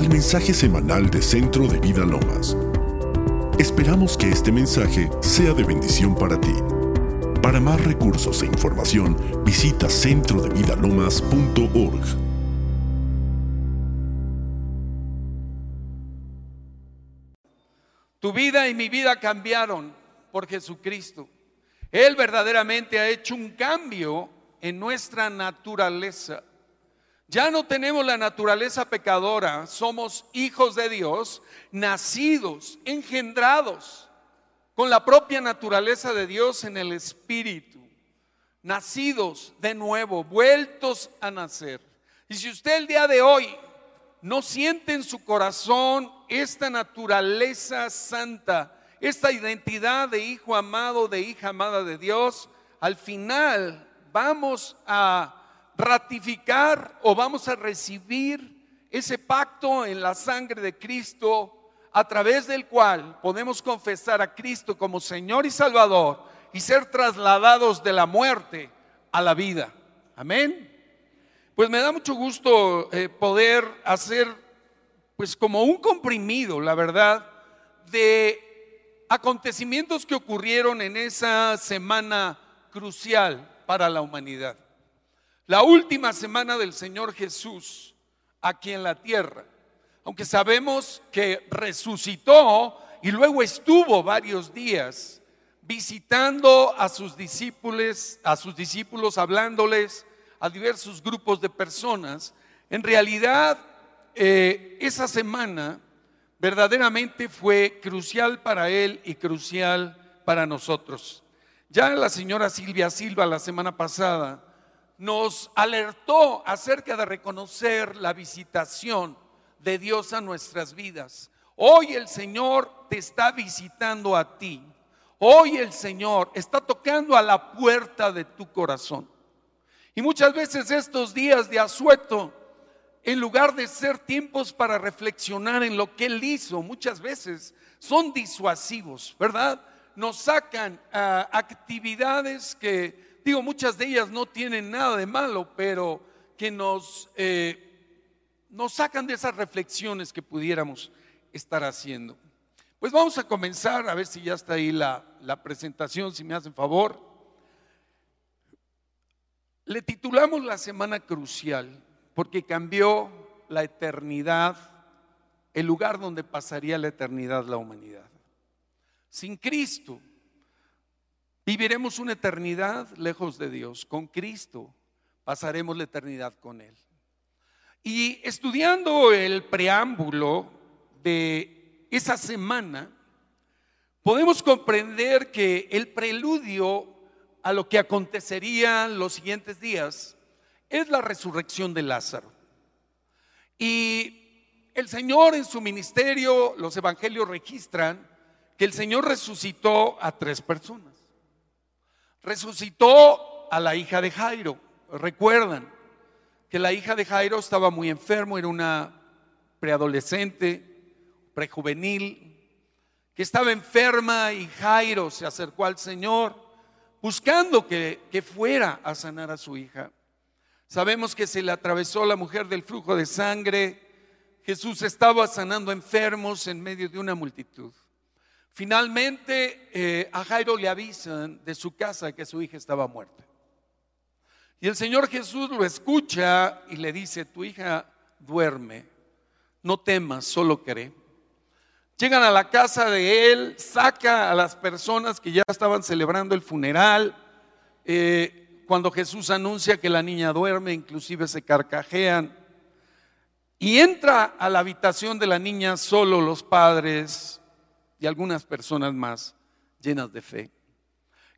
al mensaje semanal de Centro de Vida Lomas. Esperamos que este mensaje sea de bendición para ti. Para más recursos e información, visita centrodevidalomas.org. Tu vida y mi vida cambiaron por Jesucristo. Él verdaderamente ha hecho un cambio en nuestra naturaleza. Ya no tenemos la naturaleza pecadora, somos hijos de Dios, nacidos, engendrados con la propia naturaleza de Dios en el Espíritu, nacidos de nuevo, vueltos a nacer. Y si usted el día de hoy no siente en su corazón esta naturaleza santa, esta identidad de hijo amado, de hija amada de Dios, al final vamos a ratificar o vamos a recibir ese pacto en la sangre de Cristo a través del cual podemos confesar a Cristo como Señor y Salvador y ser trasladados de la muerte a la vida. Amén. Pues me da mucho gusto eh, poder hacer pues como un comprimido, la verdad, de acontecimientos que ocurrieron en esa semana crucial para la humanidad. La última semana del Señor Jesús aquí en la tierra. Aunque sabemos que resucitó y luego estuvo varios días visitando a sus discípulos, a sus discípulos hablándoles a diversos grupos de personas, en realidad eh, esa semana verdaderamente fue crucial para él y crucial para nosotros. Ya la señora Silvia Silva la semana pasada nos alertó acerca de reconocer la visitación de Dios a nuestras vidas. Hoy el Señor te está visitando a ti. Hoy el Señor está tocando a la puerta de tu corazón. Y muchas veces estos días de asueto en lugar de ser tiempos para reflexionar en lo que Él hizo, muchas veces son disuasivos, ¿verdad? Nos sacan a actividades que, digo, muchas de ellas no tienen nada de malo, pero que nos, eh, nos sacan de esas reflexiones que pudiéramos estar haciendo. Pues vamos a comenzar, a ver si ya está ahí la, la presentación, si me hacen favor. Le titulamos la semana crucial porque cambió la eternidad, el lugar donde pasaría la eternidad la humanidad. Sin Cristo viviremos una eternidad lejos de Dios. Con Cristo pasaremos la eternidad con Él. Y estudiando el preámbulo de esa semana, podemos comprender que el preludio a lo que acontecería los siguientes días es la resurrección de Lázaro. Y el Señor en su ministerio, los evangelios registran que el Señor resucitó a tres personas. Resucitó a la hija de Jairo. Recuerdan que la hija de Jairo estaba muy enfermo, era una preadolescente, prejuvenil, que estaba enferma y Jairo se acercó al Señor buscando que, que fuera a sanar a su hija. Sabemos que se le atravesó la mujer del flujo de sangre. Jesús estaba sanando enfermos en medio de una multitud. Finalmente eh, a Jairo le avisan de su casa que su hija estaba muerta. Y el Señor Jesús lo escucha y le dice, tu hija duerme, no temas, solo cree. Llegan a la casa de él, saca a las personas que ya estaban celebrando el funeral. Eh, cuando Jesús anuncia que la niña duerme, inclusive se carcajean. Y entra a la habitación de la niña solo los padres y algunas personas más llenas de fe.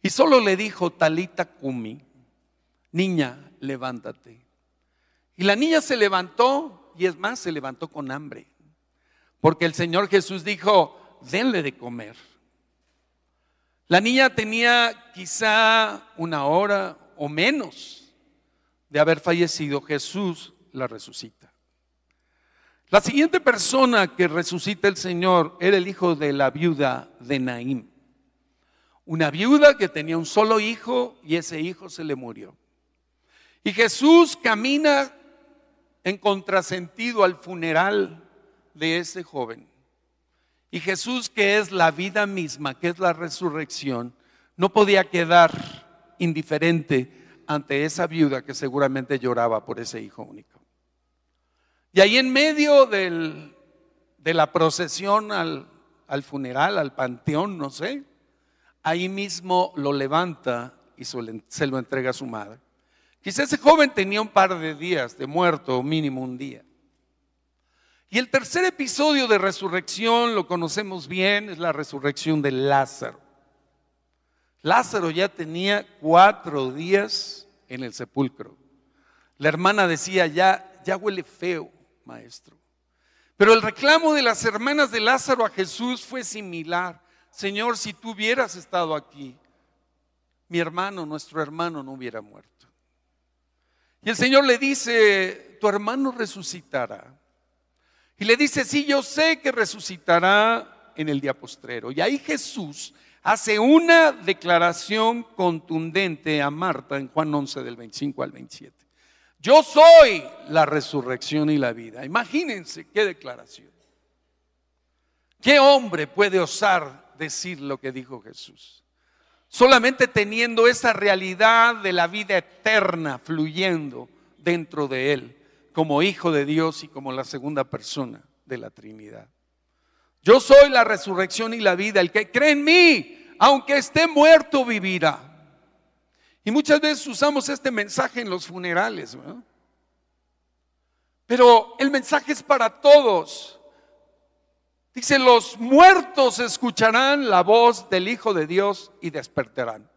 Y solo le dijo, Talita Kumi, niña, levántate. Y la niña se levantó y es más, se levantó con hambre. Porque el Señor Jesús dijo, denle de comer. La niña tenía quizá una hora, o menos de haber fallecido, Jesús la resucita. La siguiente persona que resucita el Señor era el hijo de la viuda de Naim. Una viuda que tenía un solo hijo y ese hijo se le murió. Y Jesús camina en contrasentido al funeral de ese joven. Y Jesús, que es la vida misma, que es la resurrección, no podía quedar indiferente ante esa viuda que seguramente lloraba por ese hijo único. Y ahí en medio de la procesión al, al funeral, al panteón, no sé, ahí mismo lo levanta y se lo entrega a su madre. Quizá ese joven tenía un par de días de muerto, mínimo un día. Y el tercer episodio de resurrección lo conocemos bien, es la resurrección de Lázaro. Lázaro ya tenía cuatro días en el sepulcro. La hermana decía, ya, ya huele feo, maestro. Pero el reclamo de las hermanas de Lázaro a Jesús fue similar. Señor, si tú hubieras estado aquí, mi hermano, nuestro hermano, no hubiera muerto. Y el Señor le dice, tu hermano resucitará. Y le dice, sí, yo sé que resucitará en el día postrero. Y ahí Jesús hace una declaración contundente a Marta en Juan 11 del 25 al 27. Yo soy la resurrección y la vida. Imagínense qué declaración. ¿Qué hombre puede osar decir lo que dijo Jesús? solamente teniendo esa realidad de la vida eterna fluyendo dentro de él, como hijo de Dios y como la segunda persona de la Trinidad. Yo soy la resurrección y la vida. El que cree en mí, aunque esté muerto, vivirá. Y muchas veces usamos este mensaje en los funerales. Pero el mensaje es para todos. Dice, los muertos escucharán la voz del Hijo de Dios y despertarán.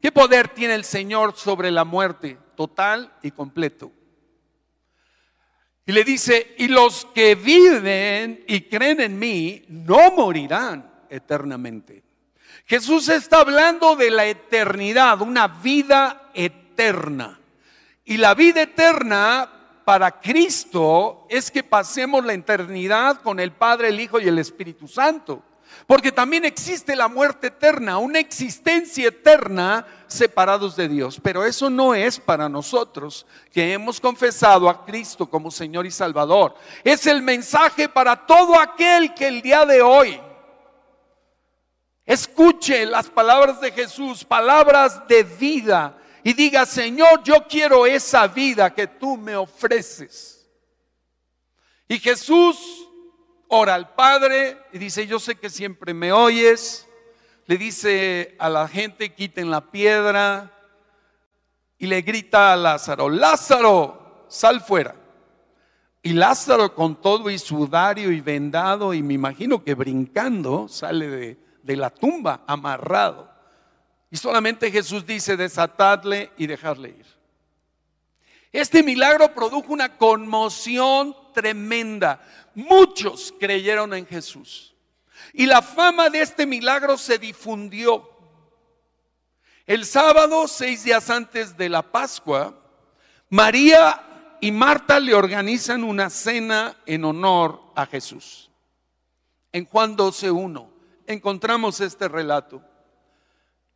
¿Qué poder tiene el Señor sobre la muerte? Total y completo. Y le dice, y los que viven y creen en mí no morirán eternamente. Jesús está hablando de la eternidad, una vida eterna. Y la vida eterna para Cristo es que pasemos la eternidad con el Padre, el Hijo y el Espíritu Santo. Porque también existe la muerte eterna, una existencia eterna separados de Dios. Pero eso no es para nosotros que hemos confesado a Cristo como Señor y Salvador. Es el mensaje para todo aquel que el día de hoy escuche las palabras de Jesús, palabras de vida y diga, Señor, yo quiero esa vida que tú me ofreces. Y Jesús ora al Padre y dice, yo sé que siempre me oyes. Le dice a la gente, quiten la piedra. Y le grita a Lázaro, Lázaro, sal fuera. Y Lázaro con todo y sudario y vendado y me imagino que brincando sale de, de la tumba amarrado. Y solamente Jesús dice, desatadle y dejarle ir. Este milagro produjo una conmoción tremenda. Muchos creyeron en Jesús. Y la fama de este milagro se difundió. El sábado, seis días antes de la Pascua, María y Marta le organizan una cena en honor a Jesús. En Juan 12.1 encontramos este relato.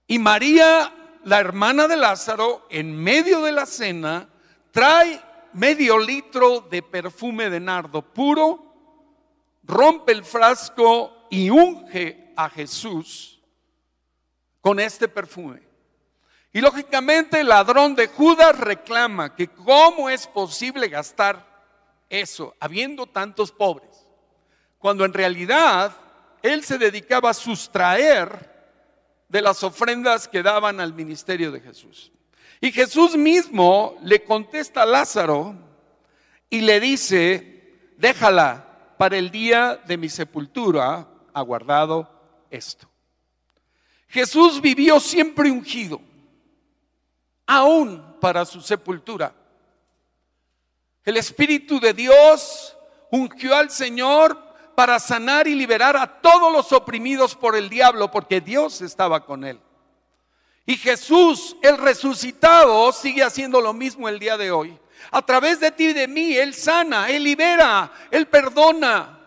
Y María, la hermana de Lázaro, en medio de la cena, trae medio litro de perfume de nardo puro, rompe el frasco y unge a Jesús con este perfume. Y lógicamente el ladrón de Judas reclama que cómo es posible gastar eso, habiendo tantos pobres, cuando en realidad él se dedicaba a sustraer de las ofrendas que daban al ministerio de Jesús. Y Jesús mismo le contesta a Lázaro y le dice, déjala para el día de mi sepultura, aguardado esto. Jesús vivió siempre ungido, aún para su sepultura. El Espíritu de Dios ungió al Señor para sanar y liberar a todos los oprimidos por el diablo, porque Dios estaba con él. Y Jesús, el resucitado, sigue haciendo lo mismo el día de hoy. A través de ti y de mí, Él sana, Él libera, Él perdona.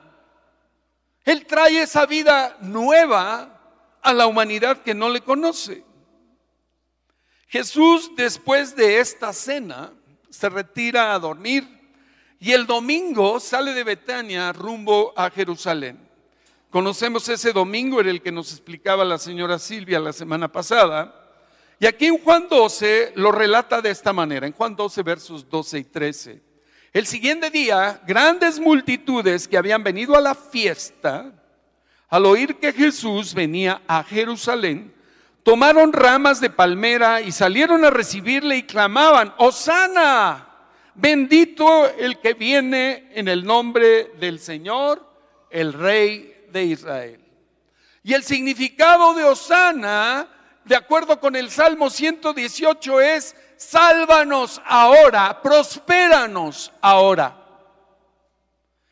Él trae esa vida nueva a la humanidad que no le conoce. Jesús, después de esta cena, se retira a dormir y el domingo sale de Betania rumbo a Jerusalén. Conocemos ese domingo en el que nos explicaba la señora Silvia la semana pasada. Y aquí en Juan 12 lo relata de esta manera, en Juan 12 versos 12 y 13. El siguiente día, grandes multitudes que habían venido a la fiesta, al oír que Jesús venía a Jerusalén, tomaron ramas de palmera y salieron a recibirle y clamaban, Osana, bendito el que viene en el nombre del Señor, el Rey de Israel. Y el significado de Osana, de acuerdo con el Salmo 118, es, sálvanos ahora, prospéranos ahora.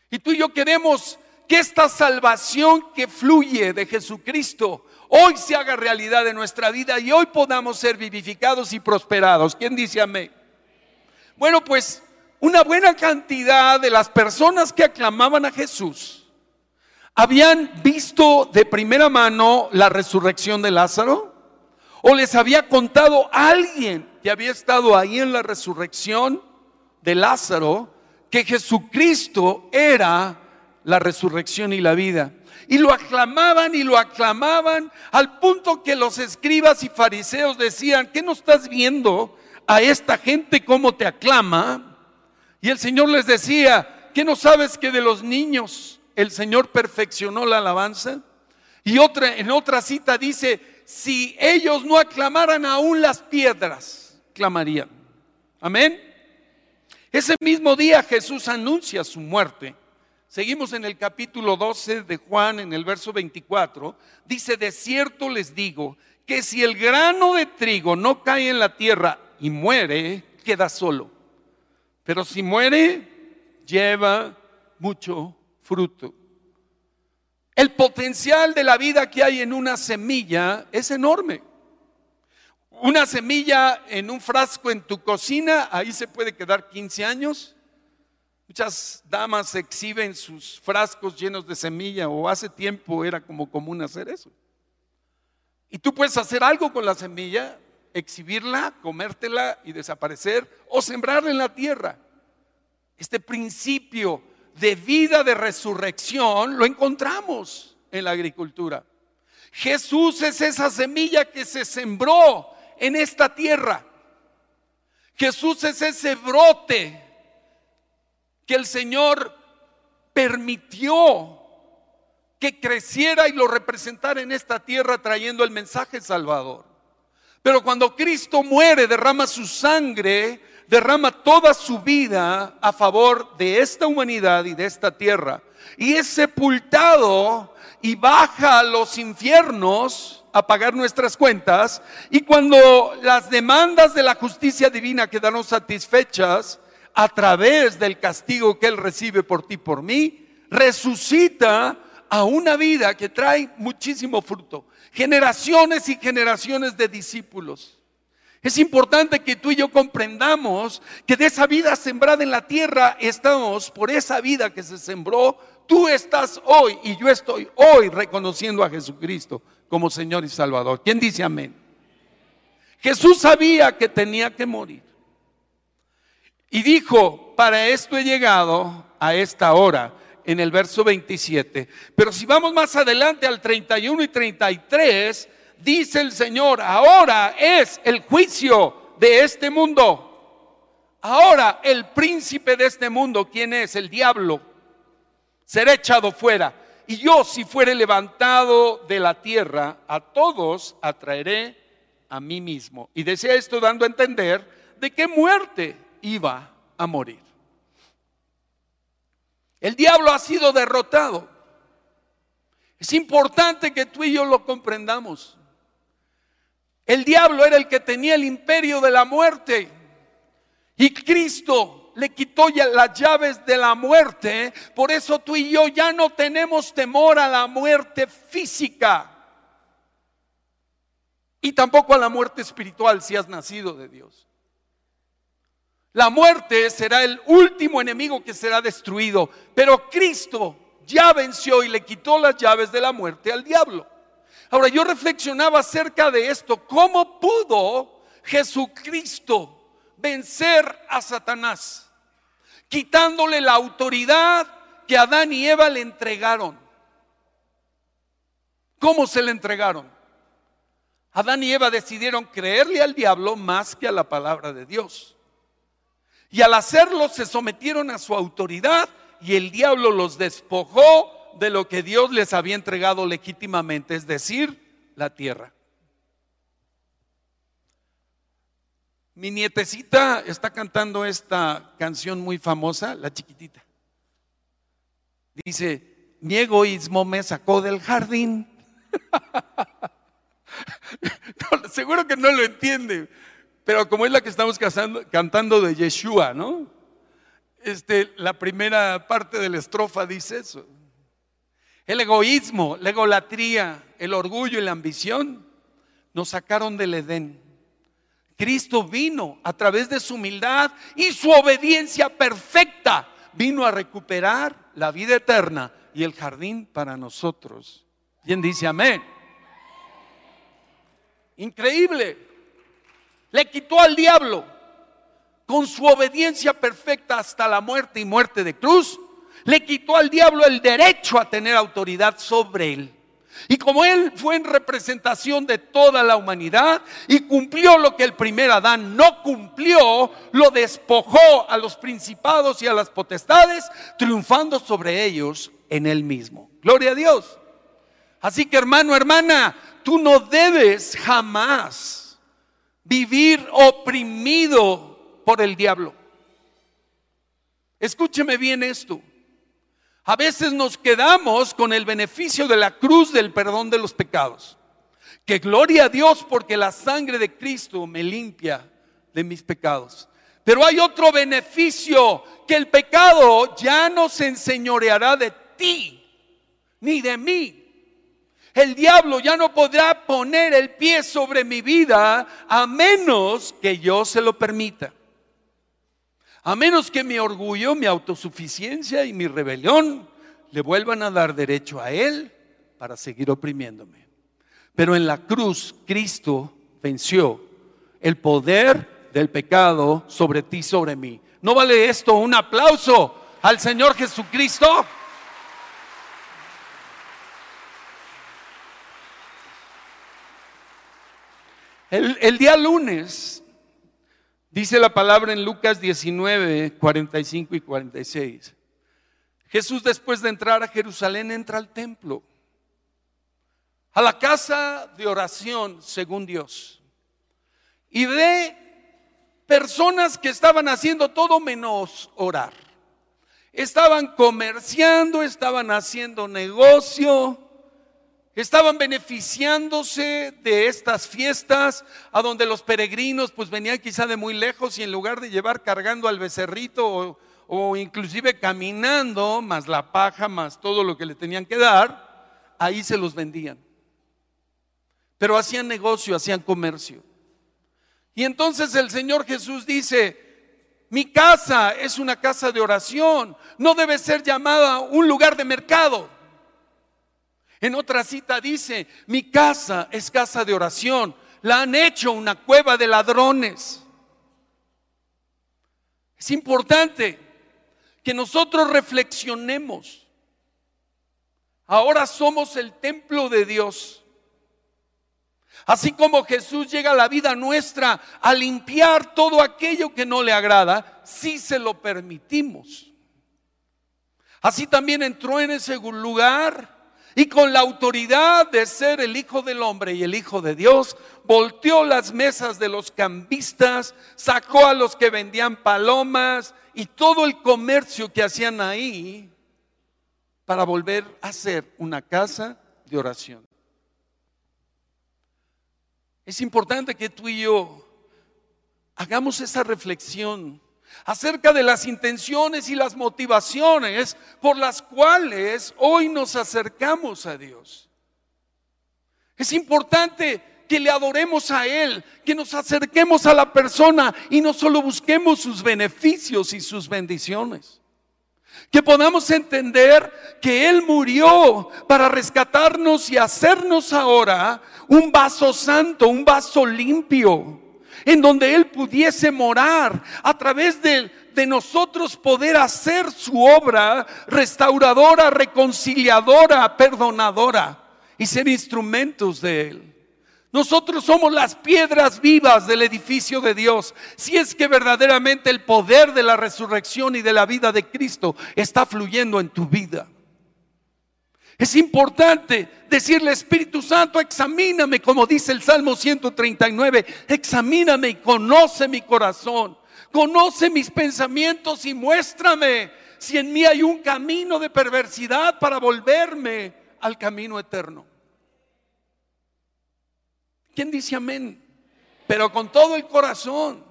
Y tú y yo queremos que esta salvación que fluye de Jesucristo hoy se haga realidad en nuestra vida y hoy podamos ser vivificados y prosperados. ¿Quién dice amén? Bueno, pues una buena cantidad de las personas que aclamaban a Jesús habían visto de primera mano la resurrección de Lázaro o les había contado alguien que había estado ahí en la resurrección de Lázaro que Jesucristo era la resurrección y la vida. Y lo aclamaban y lo aclamaban al punto que los escribas y fariseos decían, ¿qué no estás viendo a esta gente cómo te aclama? Y el Señor les decía, ¿qué no sabes que de los niños el Señor perfeccionó la alabanza? Y otra, en otra cita dice, si ellos no aclamaran aún las piedras, clamarían. Amén. Ese mismo día Jesús anuncia su muerte Seguimos en el capítulo 12 de Juan, en el verso 24. Dice, de cierto les digo que si el grano de trigo no cae en la tierra y muere, queda solo. Pero si muere, lleva mucho fruto. El potencial de la vida que hay en una semilla es enorme. Una semilla en un frasco en tu cocina, ahí se puede quedar 15 años Muchas damas exhiben sus frascos llenos de semilla o hace tiempo era como común hacer eso. Y tú puedes hacer algo con la semilla, exhibirla, comértela y desaparecer o sembrarla en la tierra. Este principio de vida de resurrección lo encontramos en la agricultura. Jesús es esa semilla que se sembró en esta tierra. Jesús es ese brote que el Señor permitió que creciera y lo representara en esta tierra trayendo el mensaje salvador. Pero cuando Cristo muere, derrama su sangre, derrama toda su vida a favor de esta humanidad y de esta tierra. Y es sepultado y baja a los infiernos a pagar nuestras cuentas. Y cuando las demandas de la justicia divina quedaron satisfechas, a través del castigo que Él recibe por ti, por mí, resucita a una vida que trae muchísimo fruto. Generaciones y generaciones de discípulos. Es importante que tú y yo comprendamos que de esa vida sembrada en la tierra estamos, por esa vida que se sembró, tú estás hoy y yo estoy hoy reconociendo a Jesucristo como Señor y Salvador. ¿Quién dice amén? Jesús sabía que tenía que morir. Y dijo, para esto he llegado a esta hora, en el verso 27. Pero si vamos más adelante al 31 y 33, dice el Señor, ahora es el juicio de este mundo. Ahora el príncipe de este mundo, ¿quién es? El diablo. Será echado fuera. Y yo, si fuere levantado de la tierra, a todos atraeré a mí mismo. Y decía esto dando a entender de qué muerte iba a morir. El diablo ha sido derrotado. Es importante que tú y yo lo comprendamos. El diablo era el que tenía el imperio de la muerte. Y Cristo le quitó ya las llaves de la muerte. Por eso tú y yo ya no tenemos temor a la muerte física. Y tampoco a la muerte espiritual si has nacido de Dios. La muerte será el último enemigo que será destruido, pero Cristo ya venció y le quitó las llaves de la muerte al diablo. Ahora yo reflexionaba acerca de esto, ¿cómo pudo Jesucristo vencer a Satanás? quitándole la autoridad que Adán y Eva le entregaron. ¿Cómo se le entregaron? Adán y Eva decidieron creerle al diablo más que a la palabra de Dios. Y al hacerlo se sometieron a su autoridad y el diablo los despojó de lo que Dios les había entregado legítimamente, es decir, la tierra. Mi nietecita está cantando esta canción muy famosa, la chiquitita. Dice, mi egoísmo me sacó del jardín. seguro que no lo entiende, pero como es la que estamos cantando de Yeshua, ¿no? Este, la primera parte de la estrofa dice eso. El egoísmo, la egolatría, el orgullo y la ambición nos sacaron del Edén. Cristo vino a través de su humildad y su obediencia perfecta, vino a recuperar la vida eterna y el jardín para nosotros. ¿Quién dice amén? Increíble. Le quitó al diablo con su obediencia perfecta hasta la muerte y muerte de cruz. Le quitó al diablo el derecho a tener autoridad sobre él. Y como él fue en representación de toda la humanidad y cumplió lo que el primer Adán no cumplió, lo despojó a los principados y a las potestades, triunfando sobre ellos en él mismo. Gloria a Dios. Así que hermano, hermana, tú no debes jamás vivir oprimido por el diablo. Escúcheme bien esto. A veces nos quedamos con el beneficio de la cruz del perdón de los pecados. Que gloria a Dios porque la sangre de Cristo me limpia de mis pecados. Pero hay otro beneficio, que el pecado ya no se enseñoreará de ti, ni de mí, el diablo ya no podrá poner el pie sobre mi vida a menos que yo se lo permita. A menos que mi orgullo, mi autosuficiencia y mi rebelión le vuelvan a dar derecho a él para seguir oprimiéndome. Pero en la cruz Cristo venció el poder del pecado sobre ti, sobre mí. ¿No vale esto un aplauso al Señor Jesucristo? El, día lunes, dice la palabra en Lucas 19, 45 y 46. Jesús después de entrar a Jerusalén entra al templo, a la casa de oración según Dios, y ve personas que estaban haciendo todo menos orar. Estaban comerciando, estaban haciendo negocio, estaban beneficiándose de estas fiestas a donde los peregrinos pues venían quizá de muy lejos y en lugar de llevar cargando al becerrito o, inclusive caminando, más la paja, más todo lo que le tenían que dar, ahí se los vendían. Pero hacían negocio, hacían comercio. Y entonces el Señor Jesús dice, mi casa es una casa de oración, no debe ser llamada un lugar de mercado. En otra cita dice, mi casa es casa de oración. La han hecho una cueva de ladrones. Es importante que nosotros reflexionemos. Ahora somos el templo de Dios. Así como Jesús llega a la vida nuestra a limpiar todo aquello que no le agrada, si se lo permitimos. Así también entró en ese lugar y con la autoridad de ser el Hijo del Hombre y el Hijo de Dios, volteó las mesas de los cambistas, sacó a los que vendían palomas y todo el comercio que hacían ahí para volver a ser una casa de oración. Es importante que tú y yo hagamos esa reflexión acerca de las intenciones y las motivaciones por las cuales hoy nos acercamos a Dios. Es importante que le adoremos a Él, que nos acerquemos a la persona y no solo busquemos sus beneficios y sus bendiciones. Que podamos entender que Él murió para rescatarnos y hacernos ahora un vaso santo, un vaso limpio en donde Él pudiese morar, a través de, de nosotros poder hacer su obra restauradora, reconciliadora, perdonadora y ser instrumentos de Él. Nosotros somos las piedras vivas del edificio de Dios. Si es que verdaderamente el poder de la resurrección y de la vida de Cristo está fluyendo en tu vida. Es importante decirle, Espíritu Santo, examíname, como dice el Salmo 139, examíname y conoce mi corazón, conoce mis pensamientos y muéstrame si en mí hay un camino de perversidad para volverme al camino eterno. ¿Quién dice amén? Pero con todo el corazón.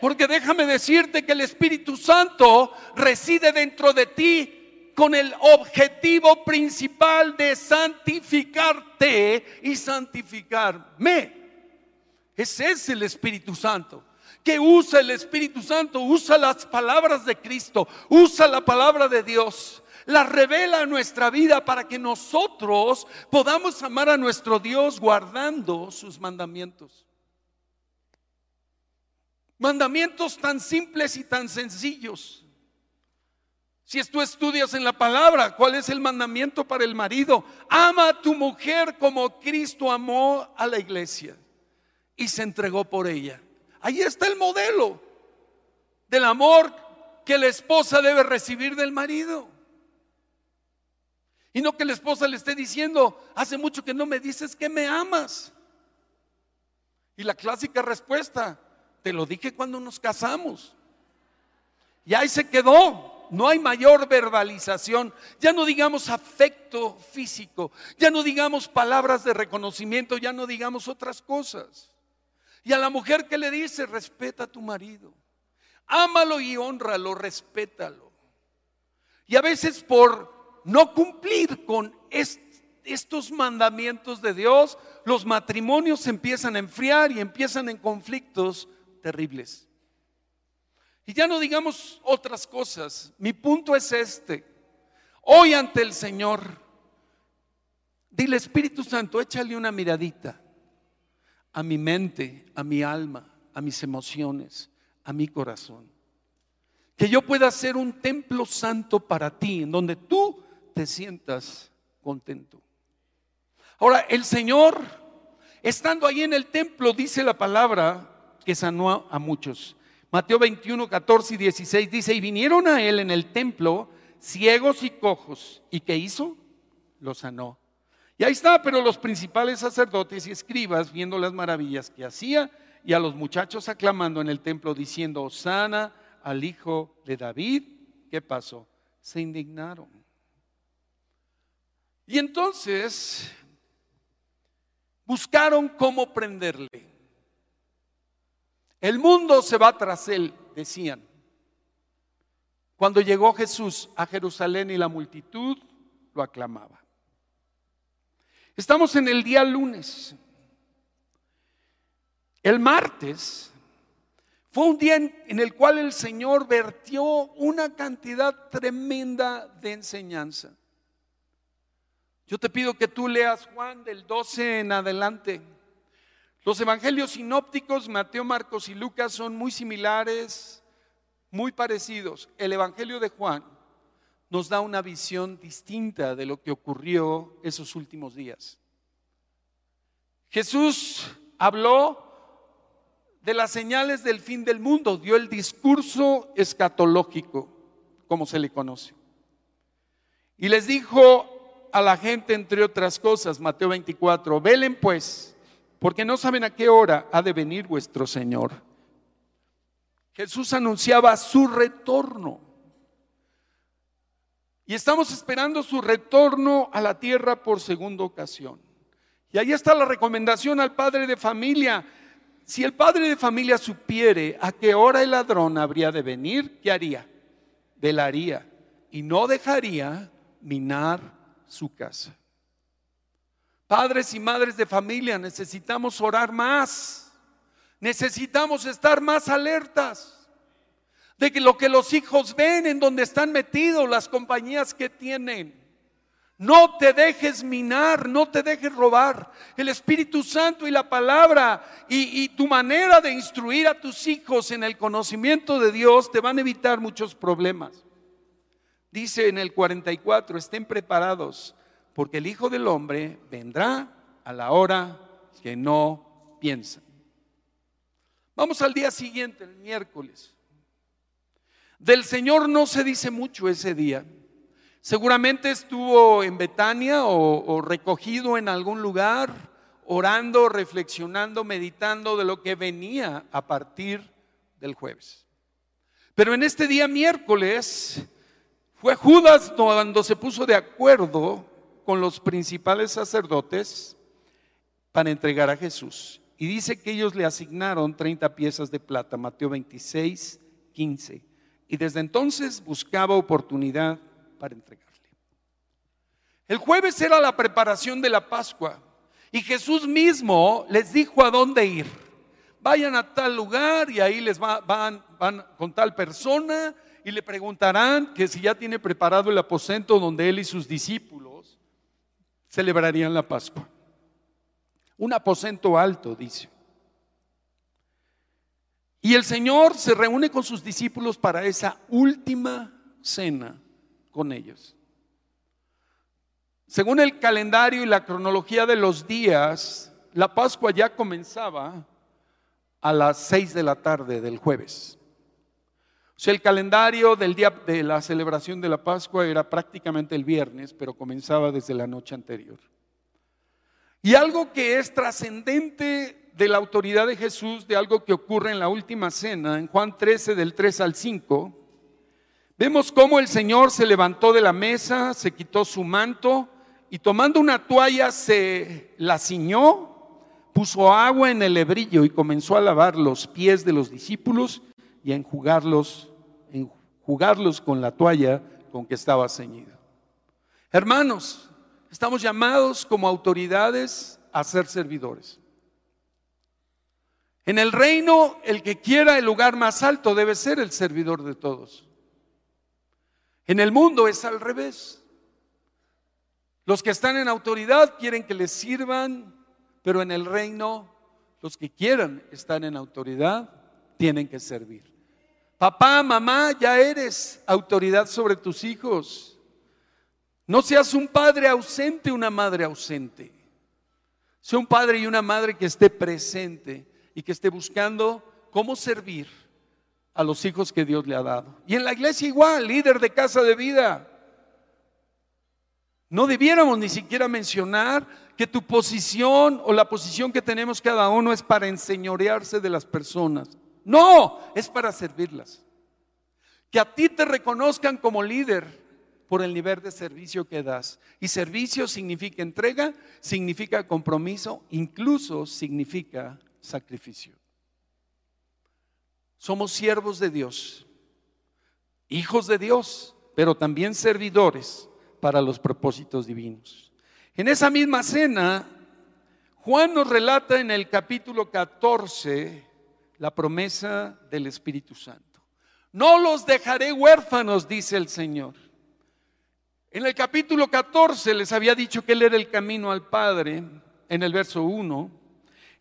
Porque déjame decirte que el Espíritu Santo reside dentro de ti con el objetivo principal de santificarte y santificarme. Ese es el Espíritu Santo. Que usa el Espíritu Santo? Usa las palabras de Cristo, usa la palabra de Dios la revela a nuestra vida para que nosotros podamos amar a nuestro Dios guardando sus mandamientos. Mandamientos tan simples y tan sencillos. Si tú estudias en la palabra, ¿cuál es el mandamiento para el marido? Ama a tu mujer como Cristo amó a la iglesia y se entregó por ella. Ahí está el modelo del amor que la esposa debe recibir del marido. Y no que la esposa le esté diciendo, hace mucho que no me dices que me amas. Y la clásica respuesta, te lo dije cuando nos casamos. Y ahí se quedó. No hay mayor verbalización. Ya no digamos afecto físico. Ya no digamos palabras de reconocimiento. Ya no digamos otras cosas. Y a la mujer que le dice, respeta a tu marido. Ámalo y honralo, respétalo. Y a veces por no cumplir con estos mandamientos de Dios, los matrimonios empiezan a enfriar y empiezan en conflictos terribles. Y ya no digamos otras cosas. Mi punto es este. Hoy ante el Señor, dile Espíritu Santo, échale una miradita a mi mente, a mi alma, a mis emociones, a mi corazón. Que yo pueda ser un templo santo para ti, en donde tú te sientas contento. Ahora, el Señor, estando ahí en el templo, dice la palabra que sanó a muchos. Mateo 21, 14 y 16 dice, y vinieron a él en el templo ciegos y cojos. ¿Y qué hizo? Lo sanó. Y ahí está, pero los principales sacerdotes y escribas, viendo las maravillas que hacía, y a los muchachos aclamando en el templo, diciendo, sana al hijo de David, ¿qué pasó? Se indignaron. Y entonces buscaron cómo prenderle. El mundo se va tras él, decían. Cuando llegó Jesús a Jerusalén y la multitud lo aclamaba. Estamos en el día lunes. El martes fue un día en, el cual el Señor vertió una cantidad tremenda de enseñanza. Yo te pido que tú leas Juan del 12 en adelante. Los evangelios sinópticos, Mateo, Marcos y Lucas, son muy similares, muy parecidos. El evangelio de Juan nos da una visión distinta de lo que ocurrió esos últimos días. Jesús habló de las señales del fin del mundo, dio el discurso escatológico, como se le conoce. Y les dijo a la gente, entre otras cosas, Mateo 24, velen pues, porque no saben a qué hora ha de venir vuestro Señor. Jesús anunciaba su retorno. Y estamos esperando su retorno a la tierra por segunda ocasión. Y ahí está la recomendación al padre de familia. Si el padre de familia supiere a qué hora el ladrón habría de venir, ¿qué haría? Velaría y no dejaría minar su casa. Padres y madres de familia, necesitamos orar más. Necesitamos estar más alertas de que lo que los hijos ven en donde están metidos, las compañías que tienen. No te dejes minar, no te dejes robar. El Espíritu Santo y la palabra y, y, tu manera de instruir a tus hijos en el conocimiento de Dios te van a evitar muchos problemas. Dice en el 44, estén preparados, porque el Hijo del Hombre vendrá a la hora que no piensan. Vamos al día siguiente, el miércoles. Del Señor no se dice mucho ese día. Seguramente estuvo en Betania o, recogido en algún lugar, orando, reflexionando, meditando de lo que venía a partir del jueves. Pero en este día miércoles fue Judas cuando se puso de acuerdo con los principales sacerdotes para entregar a Jesús. Y dice que ellos le asignaron 30 piezas de plata, Mateo 26, 15. Y desde entonces buscaba oportunidad para entregarle. El jueves era la preparación de la Pascua y Jesús mismo les dijo a dónde ir. Vayan a tal lugar y ahí les van, van con tal persona y le preguntarán que si ya tiene preparado el aposento donde él y sus discípulos celebrarían la Pascua. Un aposento alto, dice. Y el Señor se reúne con sus discípulos para esa última cena con ellos. Según el calendario y la cronología de los días, la Pascua ya comenzaba a las seis de la tarde del jueves. El calendario del día de la celebración de la Pascua era prácticamente el viernes, pero comenzaba desde la noche anterior. Y algo que es trascendente de la autoridad de Jesús, de algo que ocurre en la última cena, en Juan 13 del 3 al 5, Vemos cómo el Señor se levantó de la mesa, se quitó su manto y tomando una toalla se la ciñó, puso agua en el hebrillo y comenzó a lavar los pies de los discípulos y a enjugarlos, enjugarlos con la toalla con que estaba ceñido. Hermanos, estamos llamados como autoridades a ser servidores. En el reino, el que quiera el lugar más alto debe ser el servidor de todos. En el mundo es al revés. Los que están en autoridad quieren que les sirvan, pero en el reino los que quieran estar en autoridad tienen que servir. Papá, mamá, ya eres autoridad sobre tus hijos. No seas un padre ausente, una madre ausente. Sea un padre y una madre que esté presente y que esté buscando cómo servir a los hijos que Dios le ha dado. Y en la iglesia igual, líder de casa de vida. No debiéramos ni siquiera mencionar que tu posición o la posición que tenemos cada uno es para enseñorearse de las personas. No, es para servirlas. Que a ti te reconozcan como líder por el nivel de servicio que das. Y servicio significa entrega, significa compromiso, incluso significa sacrificio. Somos siervos de Dios, hijos de Dios, pero también servidores para los propósitos divinos. En esa misma cena, Juan nos relata en el capítulo 14 la promesa del Espíritu Santo. No los dejaré huérfanos, dice el Señor. En el capítulo 14 les había dicho que Él era el camino al Padre, en el verso 1.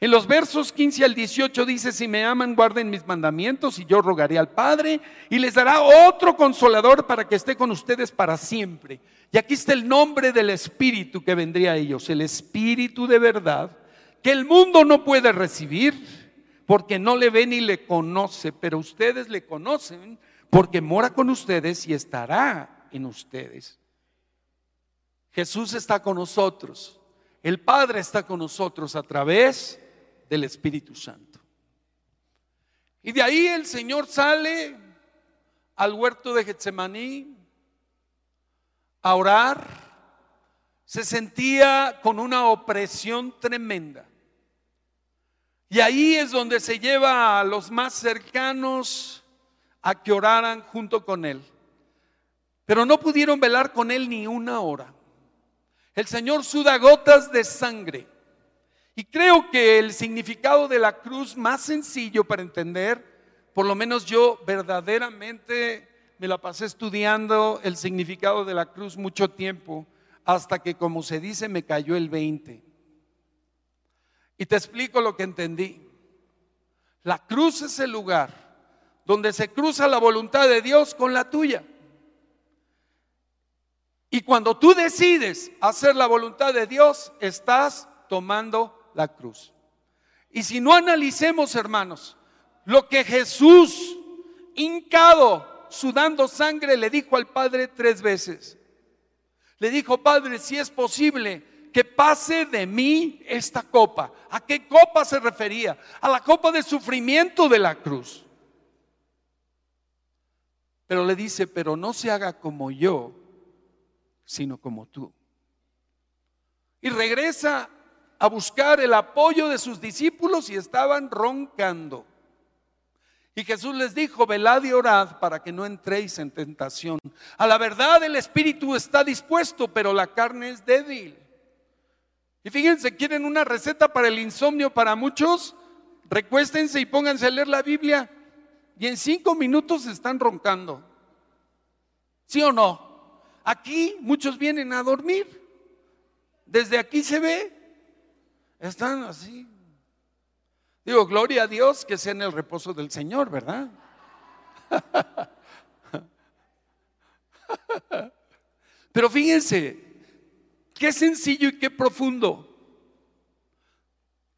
En los versos 15 al 18 dice, si me aman, guarden mis mandamientos y yo rogaré al Padre y les dará otro consolador para que esté con ustedes para siempre. Y aquí está el nombre del Espíritu que vendría a ellos, el Espíritu de verdad, que el mundo no puede recibir porque no le ve ni le conoce, pero ustedes le conocen porque mora con ustedes y estará en ustedes. Jesús está con nosotros. El Padre está con nosotros a través del Espíritu Santo. Y de ahí el Señor sale al huerto de Getsemaní a orar. Se sentía con una opresión tremenda. Y ahí es donde se lleva a los más cercanos a que oraran junto con él. Pero no pudieron velar con él ni una hora. El Señor suda gotas de sangre y creo que el significado de la cruz más sencillo para entender, por lo menos yo verdaderamente me la pasé estudiando el significado de la cruz mucho tiempo, hasta que, como se dice, me cayó el 20. Y te explico lo que entendí. La cruz es el lugar donde se cruza la voluntad de Dios con la tuya. Y cuando tú decides hacer la voluntad de Dios, estás tomando la cruz. Y si no analicemos, hermanos, lo que Jesús, hincado, sudando sangre, le dijo al Padre tres veces. Le dijo, Padre, si es posible que pase de mí esta copa. ¿A qué copa se refería? A la copa de sufrimiento de la cruz. Pero le dice, pero no se haga como yo, sino como tú. Y regresa a buscar el apoyo de sus discípulos y estaban roncando. Y Jesús les dijo, velad y orad para que no entréis en tentación. A la verdad el espíritu está dispuesto, pero la carne es débil. Y fíjense, quieren una receta para el insomnio para muchos, recuéstense y pónganse a leer la Biblia y en cinco minutos están roncando. ¿Sí o no? Aquí muchos vienen a dormir. Desde aquí se ve. Están así. Digo, gloria a Dios que sea en el reposo del Señor, ¿verdad? Pero fíjense, qué sencillo y qué profundo.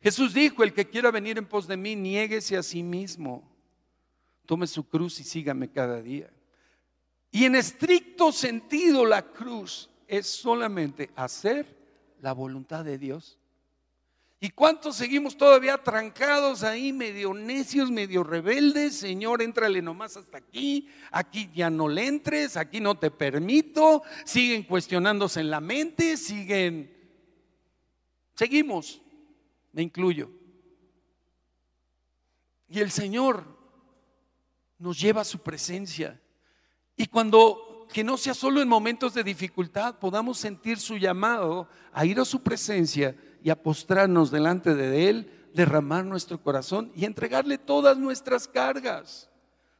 Jesús dijo, el que quiera venir en pos de mí, niéguese a sí mismo, tome su cruz y sígame cada día. Y en estricto sentido la cruz es solamente hacer la voluntad de Dios. ¿Y cuántos seguimos todavía trancados ahí, medio necios, medio rebeldes? Señor, éntrale nomás hasta aquí, aquí ya no le entres, aquí no te permito. Siguen cuestionándose en la mente, siguen... Seguimos, me incluyo. Y el Señor nos lleva a su presencia. Y cuando, que no sea solo en momentos de dificultad, podamos sentir su llamado a ir a su presencia y a postrarnos delante de Él, derramar nuestro corazón y entregarle todas nuestras cargas.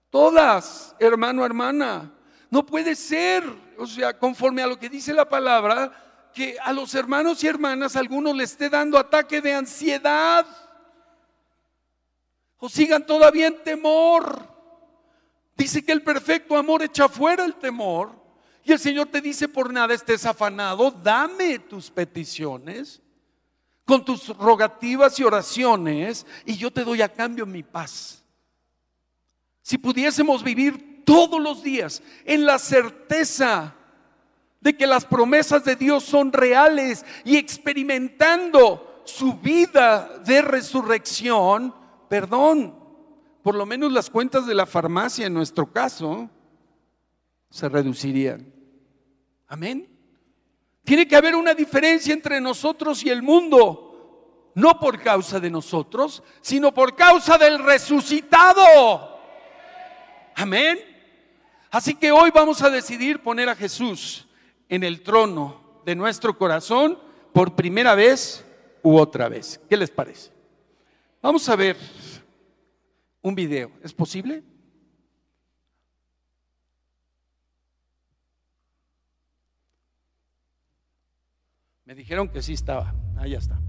Todas, hermano, hermana. No puede ser, o sea, conforme a lo que dice la palabra, que a los hermanos y hermanas algunos le esté dando ataque de ansiedad o sigan todavía en temor. Dice que el perfecto amor echa fuera el temor. Y el Señor te dice, por nada estés afanado, dame tus peticiones con tus rogativas y oraciones y yo te doy a cambio mi paz. Si pudiésemos vivir todos los días en la certeza de que las promesas de Dios son reales y experimentando su vida de resurrección, perdón, por lo menos las cuentas de la farmacia en nuestro caso se reducirían. Amén. Tiene que haber una diferencia entre nosotros y el mundo, no por causa de nosotros, sino por causa del resucitado. Amén. Así que hoy vamos a decidir poner a Jesús en el trono de nuestro corazón por primera vez u otra vez. ¿Qué les parece? Vamos a ver un video. ¿Es posible? Me dijeron que sí estaba. Ahí está.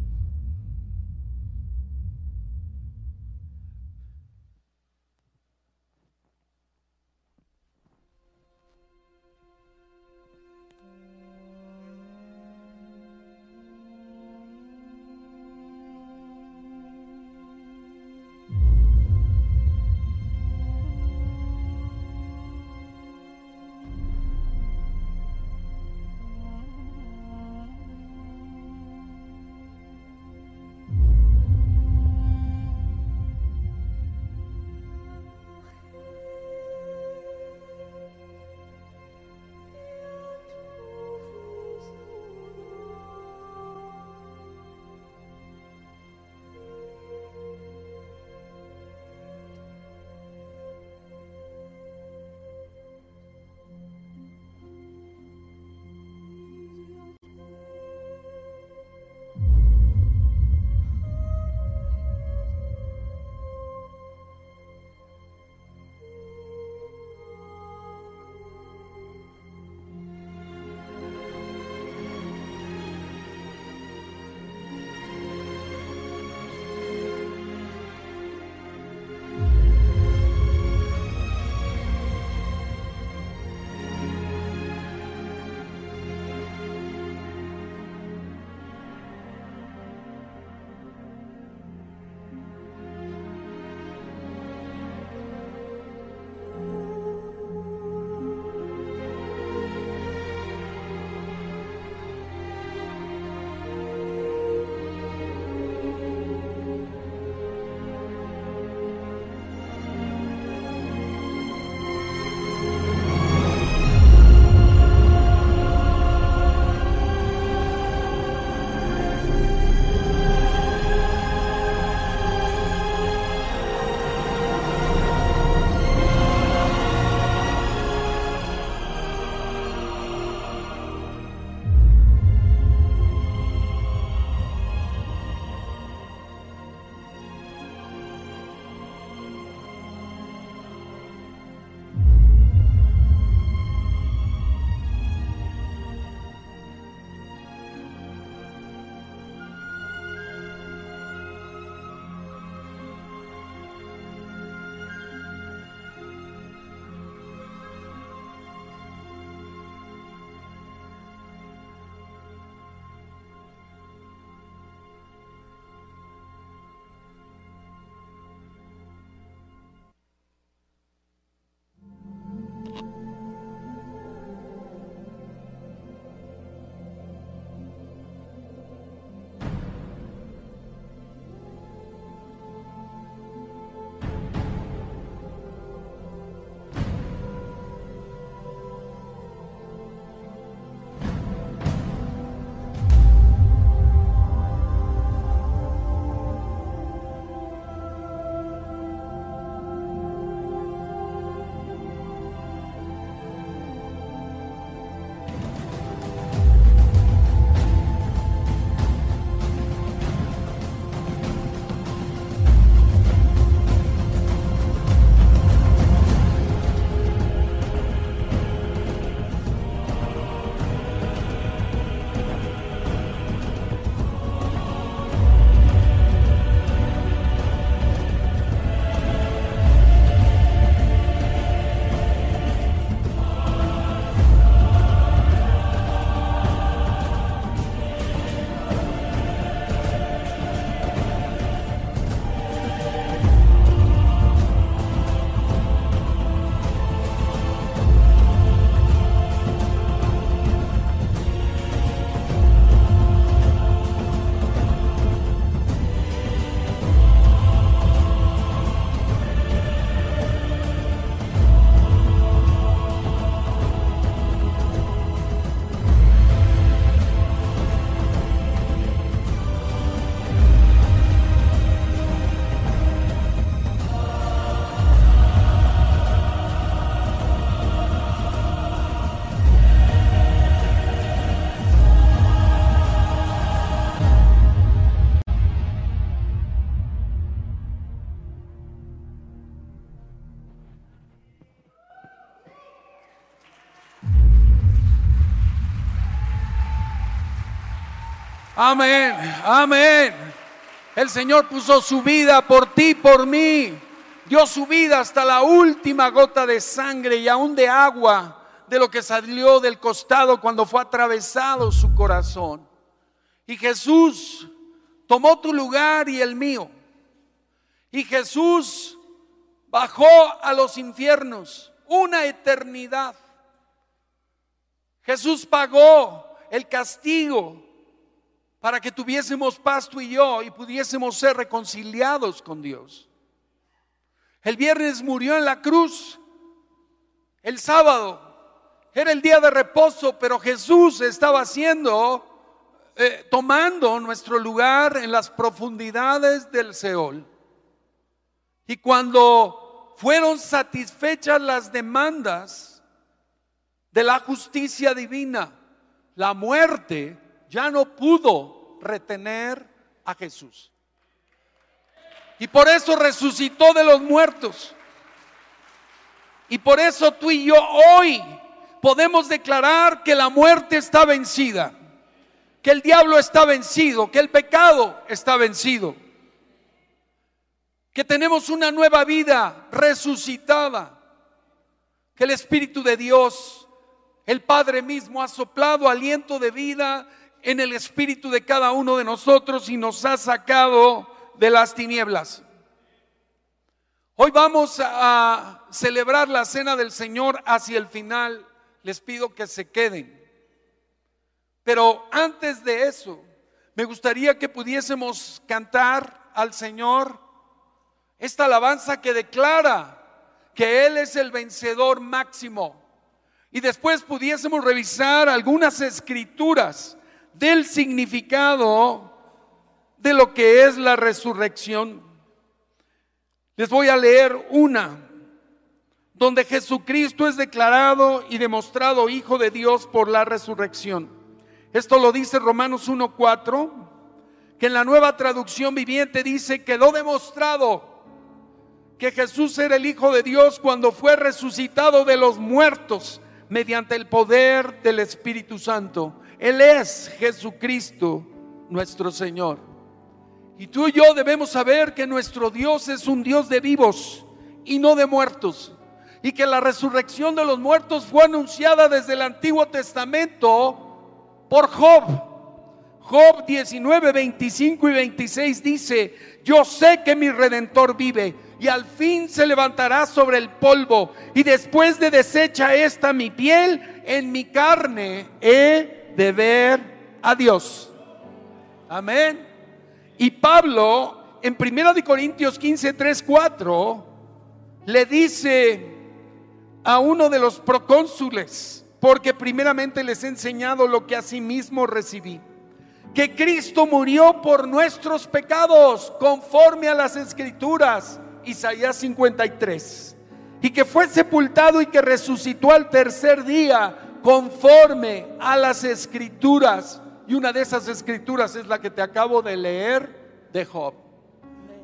Amén, amén. El Señor puso su vida por ti, por mí. Dio su vida hasta la última gota de sangre y aún de agua de lo que salió del costado cuando fue atravesado su corazón. Y Jesús tomó tu lugar y el mío. Y Jesús bajó a los infiernos una eternidad. Jesús pagó el castigo para que tuviésemos paz tú y yo y pudiésemos ser reconciliados con Dios. El viernes murió en la cruz. El sábado era el día de reposo, pero Jesús estaba haciendo, eh, tomando nuestro lugar en las profundidades del Seol. Y cuando fueron satisfechas las demandas de la justicia divina, la muerte ya no pudo retener a Jesús. Y por eso resucitó de los muertos. Y por eso tú y yo hoy podemos declarar que la muerte está vencida, que el diablo está vencido, que el pecado está vencido, que tenemos una nueva vida resucitada, que el Espíritu de Dios, el Padre mismo, ha soplado aliento de vida en el espíritu de cada uno de nosotros y nos ha sacado de las tinieblas. Hoy vamos a celebrar la cena del Señor hacia el final. Les pido que se queden. Pero antes de eso, me gustaría que pudiésemos cantar al Señor esta alabanza que declara que Él es el vencedor máximo. Y después pudiésemos revisar algunas escrituras del significado de lo que es la resurrección. Les voy a leer una, donde Jesucristo es declarado y demostrado Hijo de Dios por la resurrección. Esto lo dice Romanos 1.4, que en la nueva traducción viviente dice, quedó demostrado que Jesús era el Hijo de Dios cuando fue resucitado de los muertos mediante el poder del Espíritu Santo. Él es Jesucristo nuestro Señor. Y tú y yo debemos saber que nuestro Dios es un Dios de vivos y no de muertos. Y que la resurrección de los muertos fue anunciada desde el Antiguo Testamento por Job. Job 19, 25 y 26 dice, yo sé que mi redentor vive y al fin se levantará sobre el polvo y después de deshecha esta mi piel, en mi carne he de ver a Dios. Amén. Y Pablo en 1 de Corintios 15, 3, 4 le dice a uno de los procónsules, porque primeramente les he enseñado lo que mismo recibí, que Cristo murió por nuestros pecados conforme a las escrituras, Isaías 53, y que fue sepultado y que resucitó al tercer día conforme a las escrituras. Y una de esas escrituras es la que te acabo de leer de Job.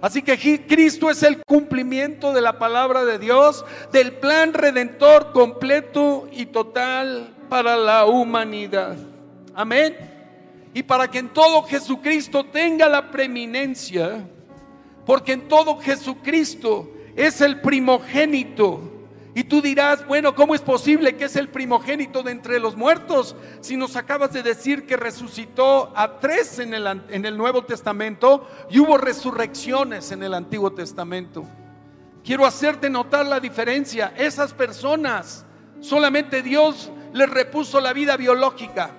Así que Cristo es el cumplimiento de la palabra de Dios, del plan redentor completo y total para la humanidad. Amén. Y para que en todo Jesucristo tenga la preeminencia, porque en todo Jesucristo es el primogénito y tú dirás, bueno, ¿cómo es posible que es el primogénito de entre los muertos? Si nos acabas de decir que resucitó a tres en el, en el Nuevo Testamento y hubo resurrecciones en el Antiguo Testamento. Quiero hacerte notar la diferencia. Esas personas, solamente Dios les repuso la vida biológica.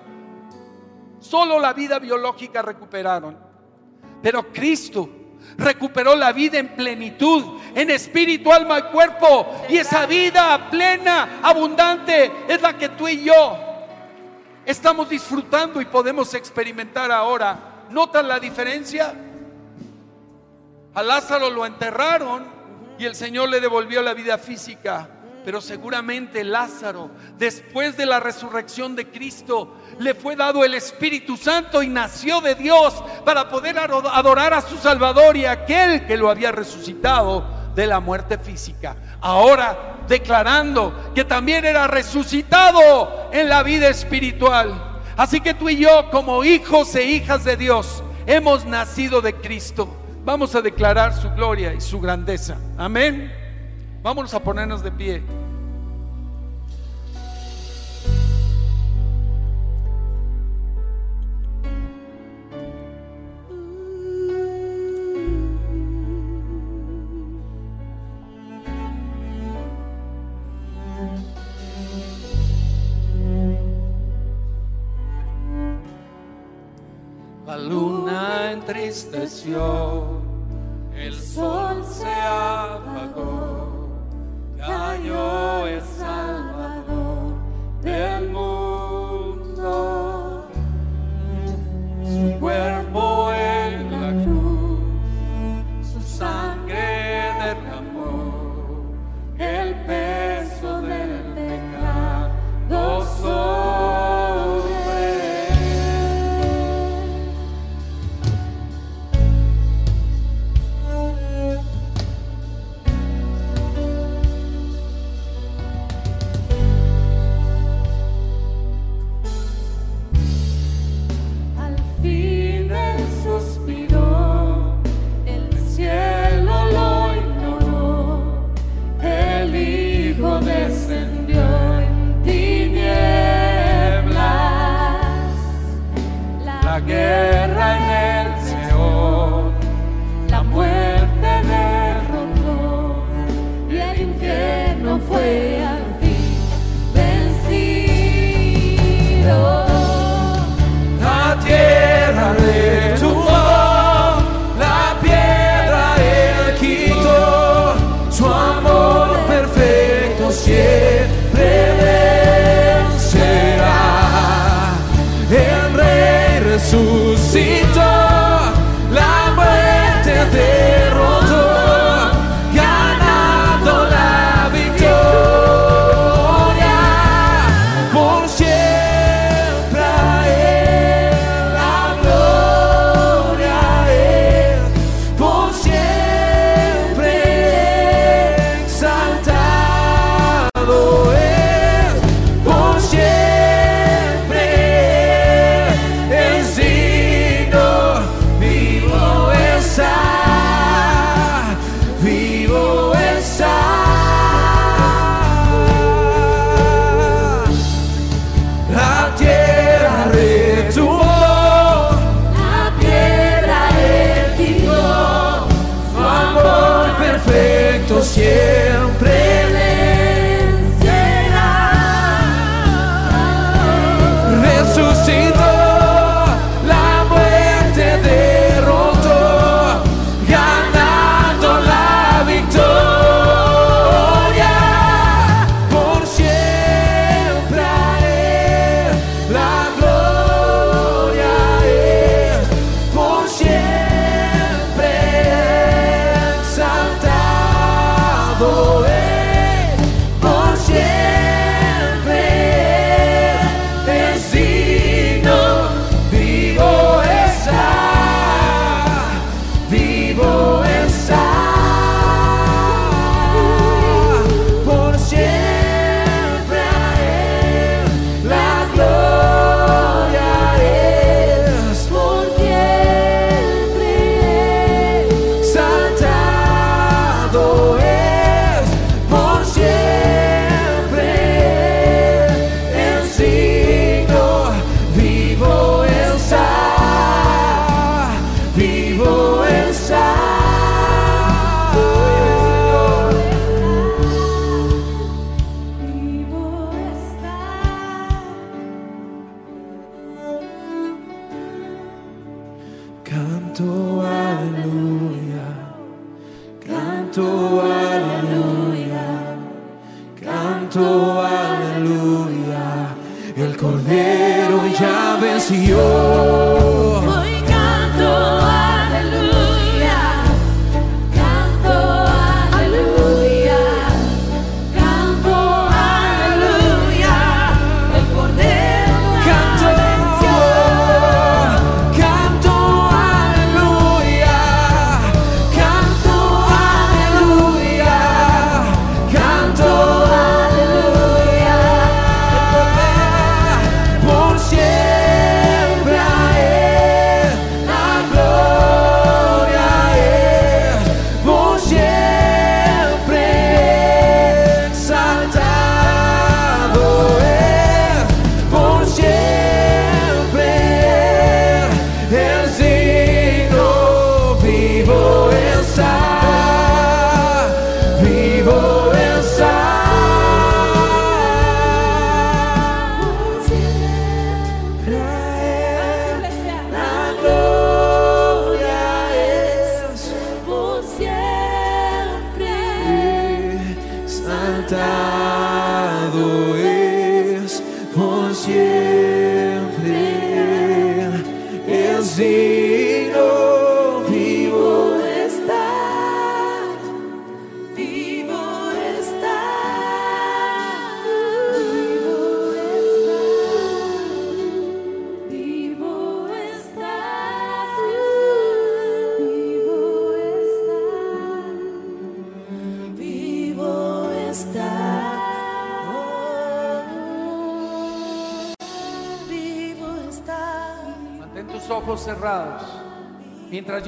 Solo la vida biológica recuperaron. Pero Cristo recuperó la vida en plenitud, en espíritu, alma y cuerpo. Y esa vida plena, abundante, es la que tú y yo estamos disfrutando y podemos experimentar ahora. ¿Notan la diferencia? A Lázaro lo enterraron y el Señor le devolvió la vida física. Pero seguramente Lázaro, después de la resurrección de Cristo, le fue dado el Espíritu Santo y nació de Dios para poder adorar a su Salvador y a aquel que lo había resucitado de la muerte física. Ahora declarando que también era resucitado en la vida espiritual. Así que tú y yo, como hijos e hijas de Dios, hemos nacido de Cristo. Vamos a declarar su gloria y su grandeza. Amén. Vámonos a ponernos de pie. La luna entristeció,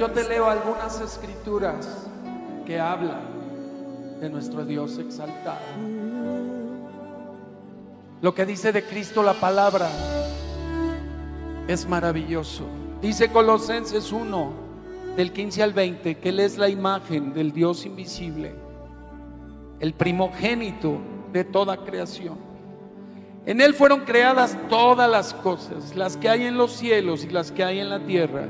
yo te leo algunas escrituras que hablan de nuestro Dios exaltado. Lo que dice de Cristo la palabra es maravilloso. Dice Colosenses 1, del 15 al 20, que Él es la imagen del Dios invisible, el primogénito de toda creación. En Él fueron creadas todas las cosas, las que hay en los cielos y las que hay en la tierra,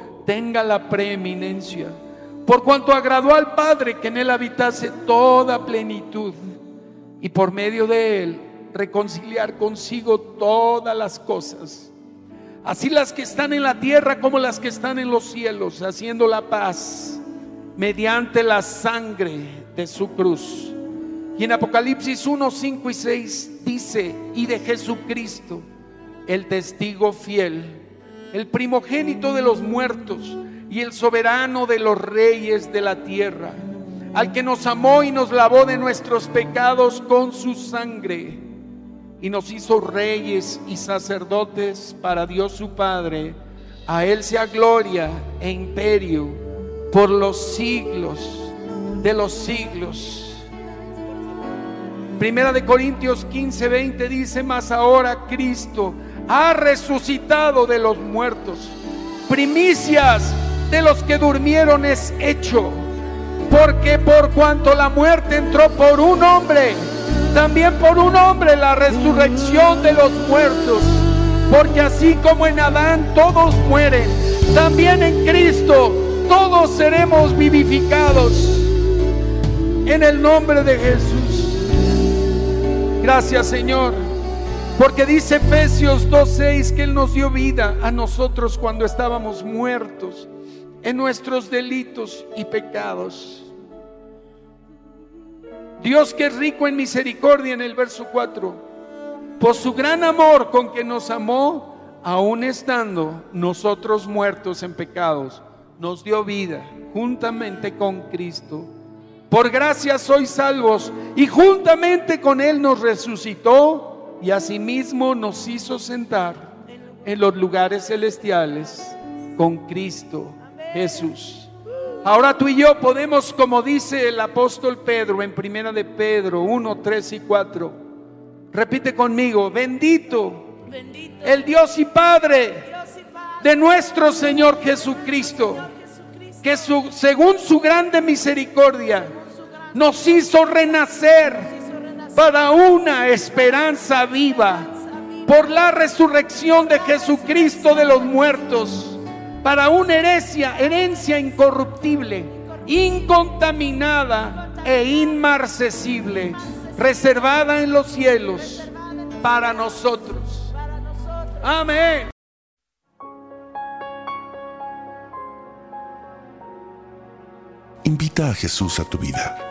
tenga la preeminencia. Por cuanto agradó al Padre que en Él habitase toda plenitud y por medio de Él reconciliar consigo todas las cosas así las que están en la tierra como las que están en los cielos, haciendo la paz mediante la sangre de su cruz. Y en Apocalipsis 1, 5 y 6 dice, y de Jesucristo, el testigo fiel, el primogénito de los muertos y el soberano de los reyes de la tierra, al que nos amó y nos lavó de nuestros pecados con su sangre y nos hizo reyes y sacerdotes para Dios su Padre. A Él sea gloria e imperio por los siglos de los siglos. Primera de Corintios 15, 20 dice, mas ahora Cristo ha resucitado de los muertos. Primicias de los que durmieron es hecho. Porque por cuanto la muerte entró por un hombre, también por un hombre la resurrección de los muertos. Porque así como en Adán todos mueren, también en Cristo todos seremos vivificados. En el nombre de Jesús. Gracias Señor. Porque dice Efesios 2.6 que Él nos dio vida a nosotros cuando estábamos muertos en nuestros delitos y pecados. Dios que es rico en misericordia en el verso 4, por su gran amor con que nos amó, aun estando nosotros muertos en pecados, nos dio vida juntamente con Cristo. Por gracia sois salvos y juntamente con Él nos resucitó y asimismo nos hizo sentar en los lugares celestiales con Cristo Jesús. Ahora tú y yo podemos, como dice el apóstol Pedro en primera de Pedro 1, 3 y 4, repite conmigo, bendito Bendito el Dios y Padre de nuestro Señor Jesucristo, que su- según su grande misericordia nos hizo renacer para una esperanza viva por la resurrección de Jesucristo de los muertos, para una herencia, herencia incorruptible, incontaminada e inmarcesible, reservada en los cielos para nosotros. Amén. Invita a Jesús a tu vida.